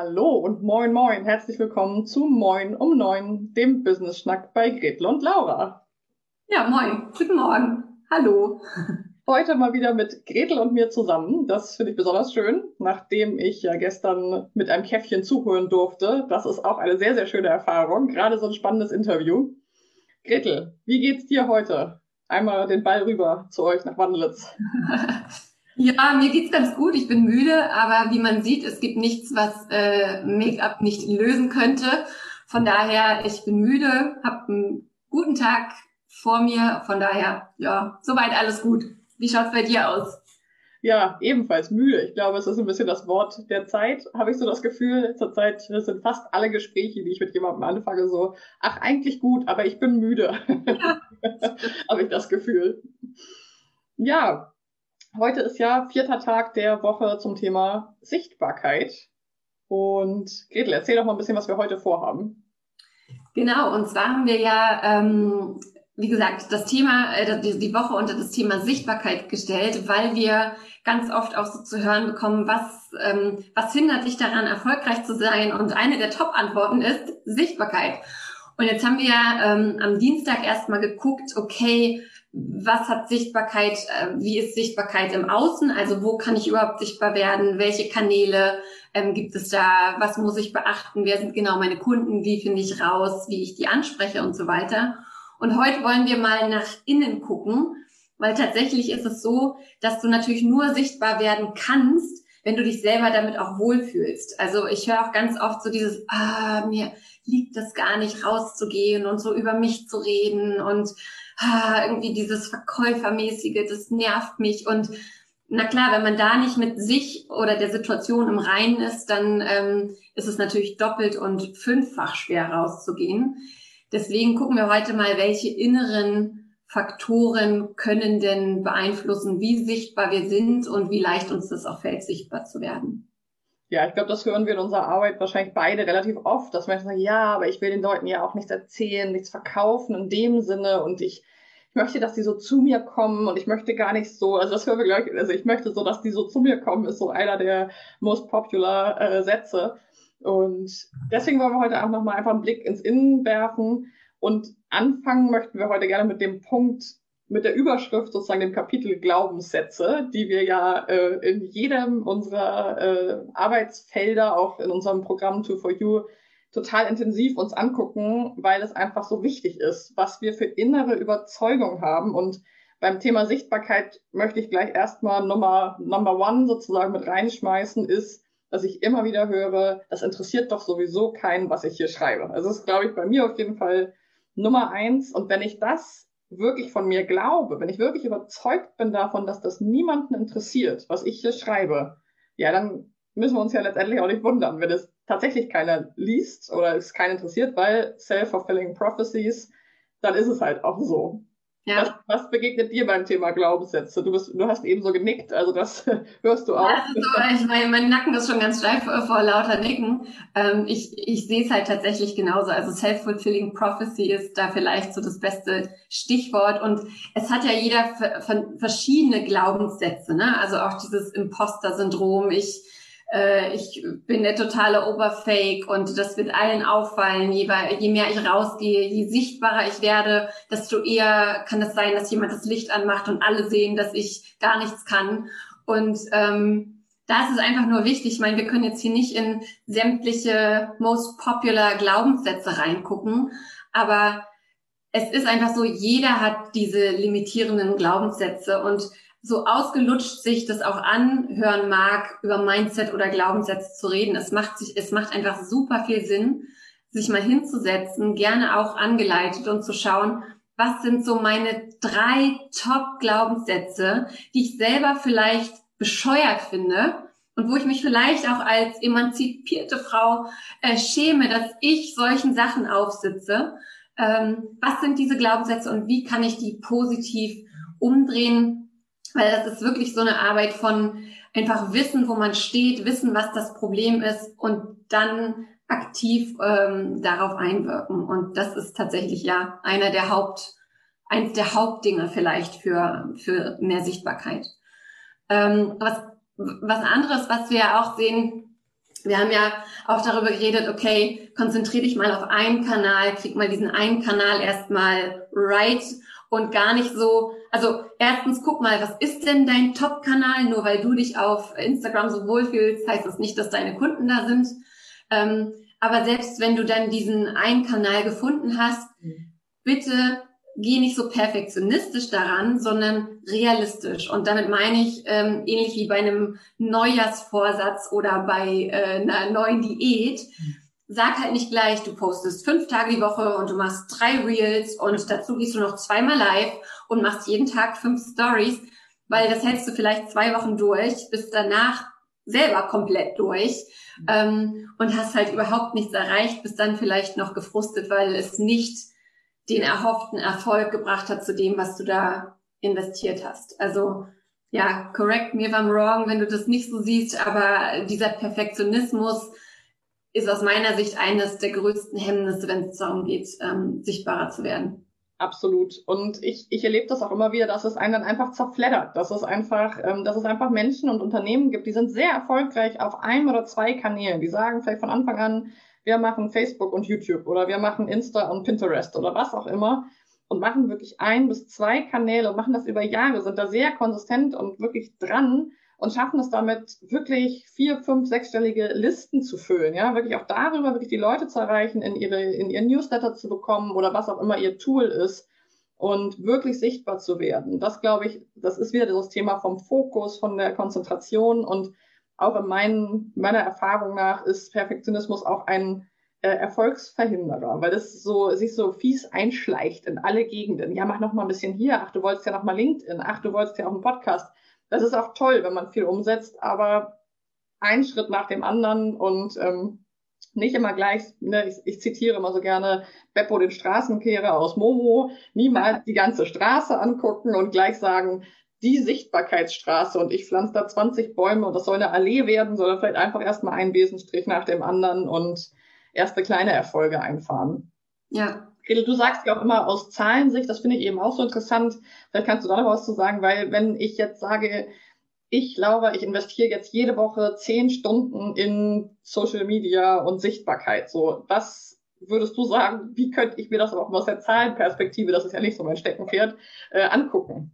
Hallo und moin moin, herzlich willkommen zu Moin um neun, dem Business Schnack bei Gretel und Laura. Ja, moin, guten Morgen, hallo. Heute mal wieder mit Gretel und mir zusammen. Das finde ich besonders schön, nachdem ich ja gestern mit einem Käffchen zuhören durfte. Das ist auch eine sehr, sehr schöne Erfahrung, gerade so ein spannendes Interview. Gretel, wie geht's dir heute? Einmal den Ball rüber zu euch nach Wandelitz. Ja, mir geht's ganz gut. Ich bin müde, aber wie man sieht, es gibt nichts, was äh, Make-up nicht lösen könnte. Von daher, ich bin müde, habe einen guten Tag vor mir. Von daher, ja, soweit alles gut. Wie schaut's bei dir aus? Ja, ebenfalls müde. Ich glaube, es ist ein bisschen das Wort der Zeit, habe ich so das Gefühl. Zurzeit sind fast alle Gespräche, die ich mit jemandem anfange, so, ach, eigentlich gut, aber ich bin müde. Ja. habe ich das Gefühl. Ja, heute ist ja vierter Tag der Woche zum Thema Sichtbarkeit. Und Gretel, erzähl doch mal ein bisschen, was wir heute vorhaben. Genau, und zwar haben wir ja ähm, wie gesagt, das Thema, äh, die Woche unter das Thema Sichtbarkeit gestellt, weil wir ganz oft auch so zu hören bekommen, was, ähm, was hindert dich daran, erfolgreich zu sein? Und eine der Top-Antworten ist Sichtbarkeit. Und jetzt haben wir ähm, am Dienstag erstmal geguckt, okay, was hat Sichtbarkeit, äh, wie ist Sichtbarkeit im Außen? Also wo kann ich überhaupt sichtbar werden? Welche Kanäle ähm, gibt es da? Was muss ich beachten? Wer sind genau meine Kunden? Wie finde ich raus, wie ich die anspreche und so weiter? Und heute wollen wir mal nach innen gucken, weil tatsächlich ist es so, dass du natürlich nur sichtbar werden kannst, wenn du dich selber damit auch wohlfühlst. Also ich höre auch ganz oft so dieses, ah, mir liegt das gar nicht rauszugehen und so über mich zu reden und ah, irgendwie dieses Verkäufermäßige, das nervt mich und na klar, wenn man da nicht mit sich oder der Situation im Reinen ist, dann ähm, ist es natürlich doppelt und fünffach schwer rauszugehen. Deswegen gucken wir heute mal, welche inneren Faktoren können denn beeinflussen, wie sichtbar wir sind und wie leicht uns das auch fällt, sichtbar zu werden. Ja, ich glaube, das hören wir in unserer Arbeit wahrscheinlich beide relativ oft, dass Menschen sagen, ja, aber ich will den Leuten ja auch nichts erzählen, nichts verkaufen in dem Sinne und ich, ich möchte, dass die so zu mir kommen und ich möchte gar nicht so, also das hören wir gleich, also ich möchte so, dass die so zu mir kommen, ist so einer der most popular äh, Sätze. Und deswegen wollen wir heute auch nochmal einfach einen Blick ins Innen werfen. Und anfangen möchten wir heute gerne mit dem Punkt, mit der Überschrift sozusagen dem Kapitel Glaubenssätze, die wir ja äh, in jedem unserer äh, Arbeitsfelder, auch in unserem Programm Tool for You, total intensiv uns angucken, weil es einfach so wichtig ist, was wir für innere Überzeugung haben. Und beim Thema Sichtbarkeit möchte ich gleich erstmal Nummer, Number One sozusagen mit reinschmeißen, ist, dass ich immer wieder höre, das interessiert doch sowieso keinen, was ich hier schreibe. Also das ist, glaube ich, bei mir auf jeden Fall Nummer eins. Und wenn ich das wirklich von mir glaube, wenn ich wirklich überzeugt bin davon, dass das niemanden interessiert, was ich hier schreibe, ja, dann müssen wir uns ja letztendlich auch nicht wundern, wenn es tatsächlich keiner liest oder es keinen interessiert, weil self-fulfilling prophecies, dann ist es halt auch so. Ja. Was, was, begegnet dir beim Thema Glaubenssätze? Du, bist, du hast eben so genickt, also das hörst du auch. Also, ich meine, mein Nacken ist schon ganz steif vor lauter Nicken. Ähm, ich ich sehe es halt tatsächlich genauso. Also Self-Fulfilling Prophecy ist da vielleicht so das beste Stichwort. Und es hat ja jeder verschiedene Glaubenssätze. Ne? Also auch dieses Imposter-Syndrom. Ich äh, ich bin der totale Oberfake und das wird allen auffallen. Je, je mehr ich rausgehe, je sichtbarer ich werde, desto eher kann es sein, dass jemand das Licht anmacht und alle sehen, dass ich gar nichts kann. Und ähm, da ist es einfach nur wichtig, ich meine, wir können jetzt hier nicht in sämtliche most popular Glaubenssätze reingucken, aber es ist einfach so, jeder hat diese limitierenden Glaubenssätze und so ausgelutscht sich das auch anhören mag, über Mindset oder Glaubenssätze zu reden. Es macht sich, es macht einfach super viel Sinn, sich mal hinzusetzen, gerne auch angeleitet und zu schauen, was sind so meine drei Top-Glaubenssätze, die ich selber vielleicht bescheuert finde und wo ich mich vielleicht auch als emanzipierte Frau äh, schäme, dass ich solchen Sachen aufsitze. Ähm, was sind diese Glaubenssätze und wie kann ich die positiv umdrehen? Weil das ist wirklich so eine Arbeit von einfach wissen, wo man steht, wissen, was das Problem ist und dann aktiv ähm, darauf einwirken. Und das ist tatsächlich ja einer der Haupt, eins der Hauptdinge vielleicht für, für mehr Sichtbarkeit. Ähm, was, was anderes, was wir ja auch sehen, wir haben ja auch darüber geredet, okay, konzentriere dich mal auf einen Kanal, krieg mal diesen einen Kanal erstmal right und gar nicht so, also erstens guck mal, was ist denn dein Top-Kanal? Nur weil du dich auf Instagram so wohlfühlst, heißt das nicht, dass deine Kunden da sind. Ähm, aber selbst wenn du dann diesen einen Kanal gefunden hast, mhm. bitte geh nicht so perfektionistisch daran, sondern realistisch. Und damit meine ich ähm, ähnlich wie bei einem Neujahrsvorsatz oder bei äh, einer neuen Diät. Mhm. Sag halt nicht gleich, du postest fünf Tage die Woche und du machst drei Reels und dazu gehst du noch zweimal live und machst jeden Tag fünf Stories, weil das hältst du vielleicht zwei Wochen durch, bist danach selber komplett durch ähm, und hast halt überhaupt nichts erreicht, bist dann vielleicht noch gefrustet, weil es nicht den erhofften Erfolg gebracht hat zu dem, was du da investiert hast. Also ja, correct me if I'm wrong, wenn du das nicht so siehst, aber dieser Perfektionismus ist aus meiner Sicht eines der größten Hemmnisse, wenn es darum geht, ähm, sichtbarer zu werden. Absolut. Und ich, ich erlebe das auch immer wieder, dass es einen dann einfach zerfleddert, dass es einfach, ähm, dass es einfach Menschen und Unternehmen gibt, die sind sehr erfolgreich auf einem oder zwei Kanälen. Die sagen vielleicht von Anfang an, wir machen Facebook und YouTube oder wir machen Insta und Pinterest oder was auch immer und machen wirklich ein bis zwei Kanäle und machen das über Jahre, sind da sehr konsistent und wirklich dran und schaffen es damit wirklich vier, fünf, sechsstellige Listen zu füllen, ja, wirklich auch darüber wirklich die Leute zu erreichen, in ihre, in ihren Newsletter zu bekommen oder was auch immer ihr Tool ist und wirklich sichtbar zu werden. Das glaube ich, das ist wieder das Thema vom Fokus, von der Konzentration und auch in meinen, meiner Erfahrung nach ist Perfektionismus auch ein äh, Erfolgsverhinderer, weil das so sich so fies einschleicht in alle Gegenden. Ja, mach noch mal ein bisschen hier. Ach, du wolltest ja noch mal LinkedIn. Ach, du wolltest ja auch einen Podcast. Das ist auch toll, wenn man viel umsetzt, aber ein Schritt nach dem anderen und ähm, nicht immer gleich, ne, ich, ich zitiere immer so gerne Beppo den Straßenkehrer aus Momo, niemals die ganze Straße angucken und gleich sagen, die Sichtbarkeitsstraße und ich pflanze da 20 Bäume und das soll eine Allee werden, sondern vielleicht einfach erstmal einen Besenstrich nach dem anderen und erste kleine Erfolge einfahren. Ja. Gretel, du sagst ja auch immer aus Zahlensicht, das finde ich eben auch so interessant. Vielleicht kannst du da noch was zu sagen, weil wenn ich jetzt sage, ich glaube, ich investiere jetzt jede Woche zehn Stunden in Social Media und Sichtbarkeit. So, was würdest du sagen, wie könnte ich mir das auch aus der Zahlenperspektive, das ist ja nicht so mein Steckenpferd, äh, angucken?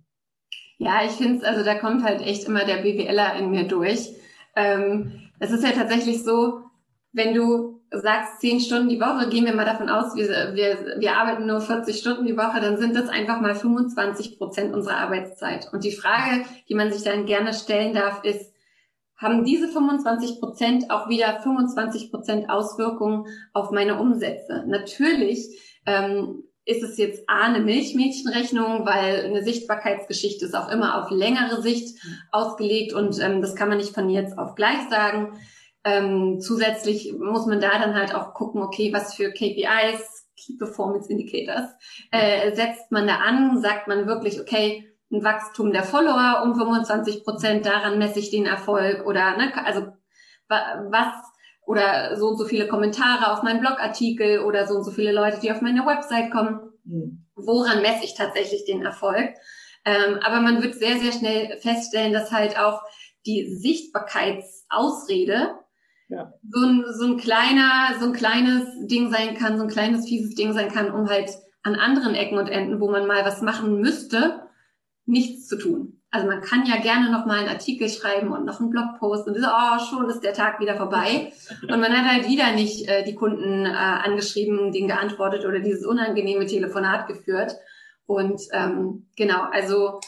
Ja, ich finde es, also da kommt halt echt immer der BWLer in mir durch. Ähm, es ist ja tatsächlich so, wenn du sagst, zehn Stunden die Woche, gehen wir mal davon aus, wir, wir, wir arbeiten nur 40 Stunden die Woche, dann sind das einfach mal 25 Prozent unserer Arbeitszeit. Und die Frage, die man sich dann gerne stellen darf, ist, haben diese 25 Prozent auch wieder 25 Prozent Auswirkungen auf meine Umsätze? Natürlich ähm, ist es jetzt A, eine Milchmädchenrechnung, weil eine Sichtbarkeitsgeschichte ist auch immer auf längere Sicht ausgelegt und ähm, das kann man nicht von jetzt auf gleich sagen. Ähm, zusätzlich muss man da dann halt auch gucken, okay, was für KPIs, Key Performance Indicators, äh, setzt man da an, sagt man wirklich, okay, ein Wachstum der Follower um 25 Prozent, daran messe ich den Erfolg oder, ne, also was oder so und so viele Kommentare auf meinen Blogartikel oder so und so viele Leute, die auf meine Website kommen. Mhm. Woran messe ich tatsächlich den Erfolg? Ähm, aber man wird sehr, sehr schnell feststellen, dass halt auch die Sichtbarkeitsausrede ja. so, ein, so ein kleiner, so ein kleines Ding sein kann, so ein kleines fieses Ding sein kann, um halt an anderen Ecken und Enden, wo man mal was machen müsste, nichts zu tun. Also man kann ja gerne noch mal einen Artikel schreiben und noch einen Blogpost und so, oh, schon ist der Tag wieder vorbei. Und man hat halt wieder nicht äh, die Kunden äh, angeschrieben, denen geantwortet oder dieses unangenehme Telefonat geführt. Und ähm, genau, also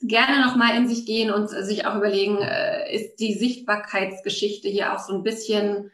gerne noch mal in sich gehen und sich auch überlegen, äh, ist die Sichtbarkeitsgeschichte hier auch so ein bisschen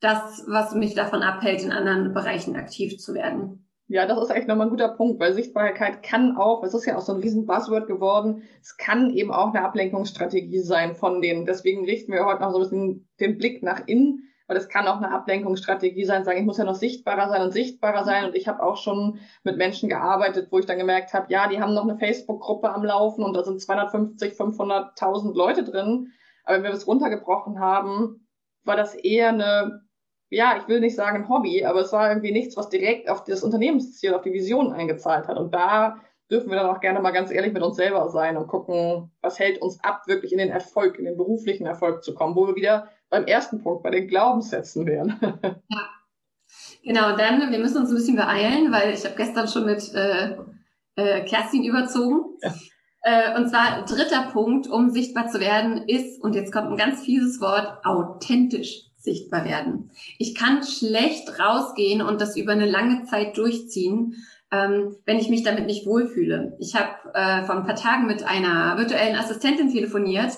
das, was mich davon abhält, in anderen Bereichen aktiv zu werden. Ja, das ist echt nochmal ein guter Punkt, weil Sichtbarkeit kann auch, es ist ja auch so ein riesen Buzzword geworden, es kann eben auch eine Ablenkungsstrategie sein von denen. Deswegen richten wir heute noch so ein bisschen den Blick nach innen, weil es kann auch eine Ablenkungsstrategie sein, sagen, ich muss ja noch sichtbarer sein und sichtbarer sein. Und ich habe auch schon mit Menschen gearbeitet, wo ich dann gemerkt habe, ja, die haben noch eine Facebook-Gruppe am Laufen und da sind 250, 500.000 Leute drin. Aber wenn wir das runtergebrochen haben, war das eher eine ja, ich will nicht sagen ein Hobby, aber es war irgendwie nichts, was direkt auf das Unternehmensziel, auf die Vision eingezahlt hat. Und da dürfen wir dann auch gerne mal ganz ehrlich mit uns selber sein und gucken, was hält uns ab, wirklich in den Erfolg, in den beruflichen Erfolg zu kommen, wo wir wieder beim ersten Punkt, bei den Glaubenssätzen wären. ja. Genau, dann, wir müssen uns ein bisschen beeilen, weil ich habe gestern schon mit äh, äh, Kerstin überzogen. Ja. Äh, und zwar dritter Punkt, um sichtbar zu werden, ist, und jetzt kommt ein ganz fieses Wort, authentisch sichtbar werden. Ich kann schlecht rausgehen und das über eine lange Zeit durchziehen, ähm, wenn ich mich damit nicht wohlfühle. Ich habe äh, vor ein paar Tagen mit einer virtuellen Assistentin telefoniert,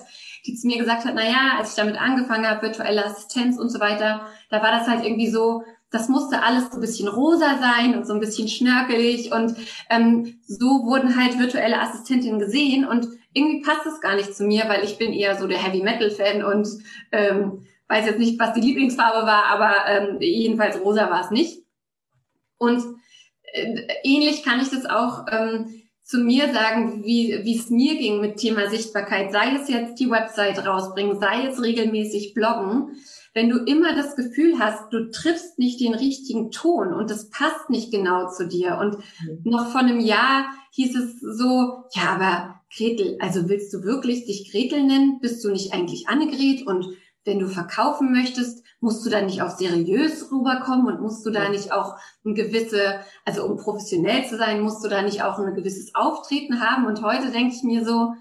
die zu mir gesagt hat, na ja, als ich damit angefangen habe, virtuelle Assistenz und so weiter, da war das halt irgendwie so, das musste alles so ein bisschen rosa sein und so ein bisschen schnörkelig und ähm, so wurden halt virtuelle Assistentinnen gesehen und irgendwie passt das gar nicht zu mir, weil ich bin eher so der Heavy Metal Fan und ähm, weiß jetzt nicht, was die Lieblingsfarbe war, aber ähm, jedenfalls rosa war es nicht. Und ähnlich kann ich das auch ähm, zu mir sagen, wie wie es mir ging mit Thema Sichtbarkeit. Sei es jetzt die Website rausbringen, sei es regelmäßig bloggen. Wenn du immer das Gefühl hast, du triffst nicht den richtigen Ton und das passt nicht genau zu dir. Und mhm. noch vor einem Jahr hieß es so, ja, aber Gretel, also willst du wirklich dich Gretel nennen? Bist du nicht eigentlich Annegret? Und wenn du verkaufen möchtest, musst du da nicht auch seriös rüberkommen und musst du da nicht auch ein gewisse, also um professionell zu sein, musst du da nicht auch ein gewisses Auftreten haben? Und heute denke ich mir so,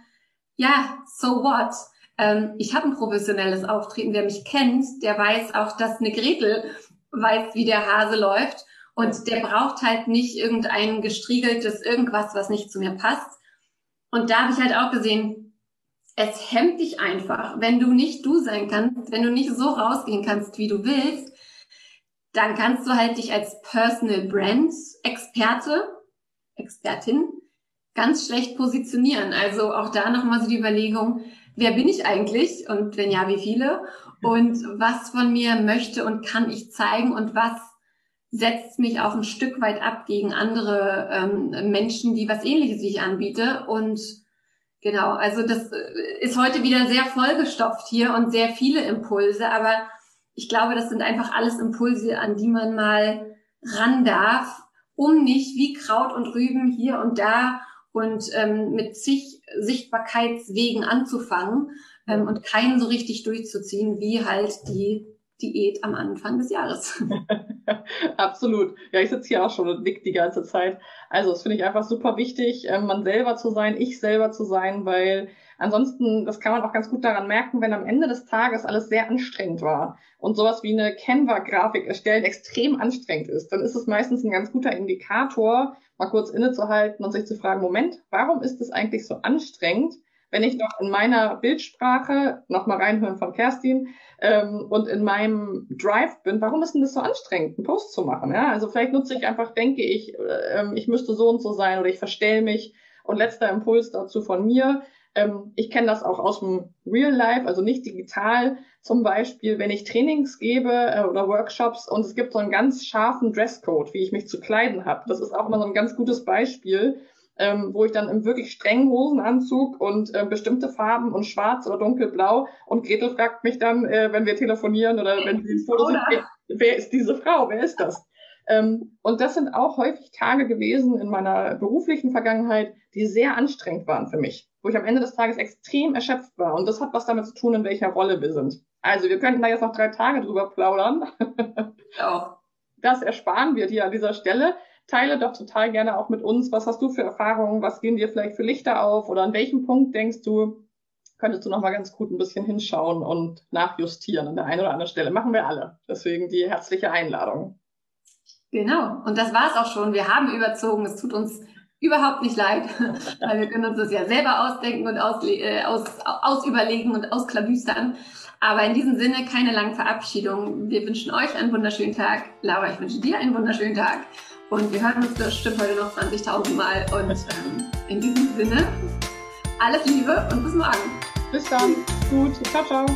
ja, so what? Ähm, ich habe ein professionelles Auftreten. Wer mich kennt, der weiß auch, dass eine Gretel weiß, wie der Hase läuft. Und der braucht halt nicht irgendein gestriegeltes irgendwas, was nicht zu mir passt. Und da habe ich halt auch gesehen, es hemmt dich einfach. Wenn du nicht du sein kannst, wenn du nicht so rausgehen kannst, wie du willst, dann kannst du halt dich als Personal Brand Experte, Expertin ganz schlecht positionieren. Also auch da nochmal so die Überlegung, wer bin ich eigentlich? Und wenn ja, wie viele? Und was von mir möchte und kann ich zeigen? Und was setzt mich auch ein Stück weit ab gegen andere ähm, Menschen, die was ähnliches wie ich anbiete? Und Genau, also das äh, ist heute wieder sehr vollgestopft hier und sehr viele Impulse, aber ich glaube, das sind einfach alles Impulse, an die man mal ran darf, um nicht wie Kraut und Rüben hier und da und ähm, mit zig Sichtbarkeitswegen anzufangen ähm, und keinen so richtig durchzuziehen, wie halt die Diät am Anfang des Jahres. Absolut. Ja, ich sitze hier auch schon und nick die ganze Zeit. Also, das finde ich einfach super wichtig, ähm, man selber zu sein, ich selber zu sein, weil ansonsten, das kann man auch ganz gut daran merken, wenn am Ende des Tages alles sehr anstrengend war und sowas wie eine Canva-Grafik erstellen extrem anstrengend ist, dann ist es meistens ein ganz guter Indikator, mal kurz innezuhalten und sich zu fragen, Moment, warum ist es eigentlich so anstrengend? Wenn ich doch in meiner Bildsprache, nochmal reinhören von Kerstin, ähm, und in meinem Drive bin, warum ist denn das so anstrengend, einen Post zu machen? Ja? Also vielleicht nutze ich einfach, denke ich, äh, ich müsste so und so sein oder ich verstell mich. Und letzter Impuls dazu von mir. Ähm, ich kenne das auch aus dem Real Life, also nicht digital. Zum Beispiel, wenn ich Trainings gebe äh, oder Workshops und es gibt so einen ganz scharfen Dresscode, wie ich mich zu kleiden habe. Das ist auch immer so ein ganz gutes Beispiel ähm, wo ich dann im wirklich strengen Hosenanzug und äh, bestimmte Farben und schwarz oder dunkelblau und Gretel fragt mich dann, äh, wenn wir telefonieren oder wenn sie ins Foto sind, wer, wer ist diese Frau, wer ist das? Ähm, und das sind auch häufig Tage gewesen in meiner beruflichen Vergangenheit, die sehr anstrengend waren für mich, wo ich am Ende des Tages extrem erschöpft war. Und das hat was damit zu tun, in welcher Rolle wir sind. Also wir könnten da jetzt noch drei Tage drüber plaudern. Ja. Das ersparen wir dir an dieser Stelle. Teile doch total gerne auch mit uns. Was hast du für Erfahrungen? Was gehen dir vielleicht für Lichter auf? Oder an welchem Punkt denkst du, könntest du noch mal ganz gut ein bisschen hinschauen und nachjustieren an der einen oder anderen Stelle. Machen wir alle. Deswegen die herzliche Einladung. Genau. Und das war es auch schon. Wir haben überzogen. Es tut uns überhaupt nicht leid, weil wir können uns das ja selber ausdenken und aus, äh, aus, ausüberlegen und ausklabüstern. Aber in diesem Sinne keine langen Verabschiedungen. Wir wünschen euch einen wunderschönen Tag. Laura, ich wünsche dir einen wunderschönen Tag. Und wir hören uns bestimmt heute noch 20.000 Mal. Und ähm, in diesem Sinne, alles Liebe und bis morgen. Bis dann. Gut. Ciao, ciao.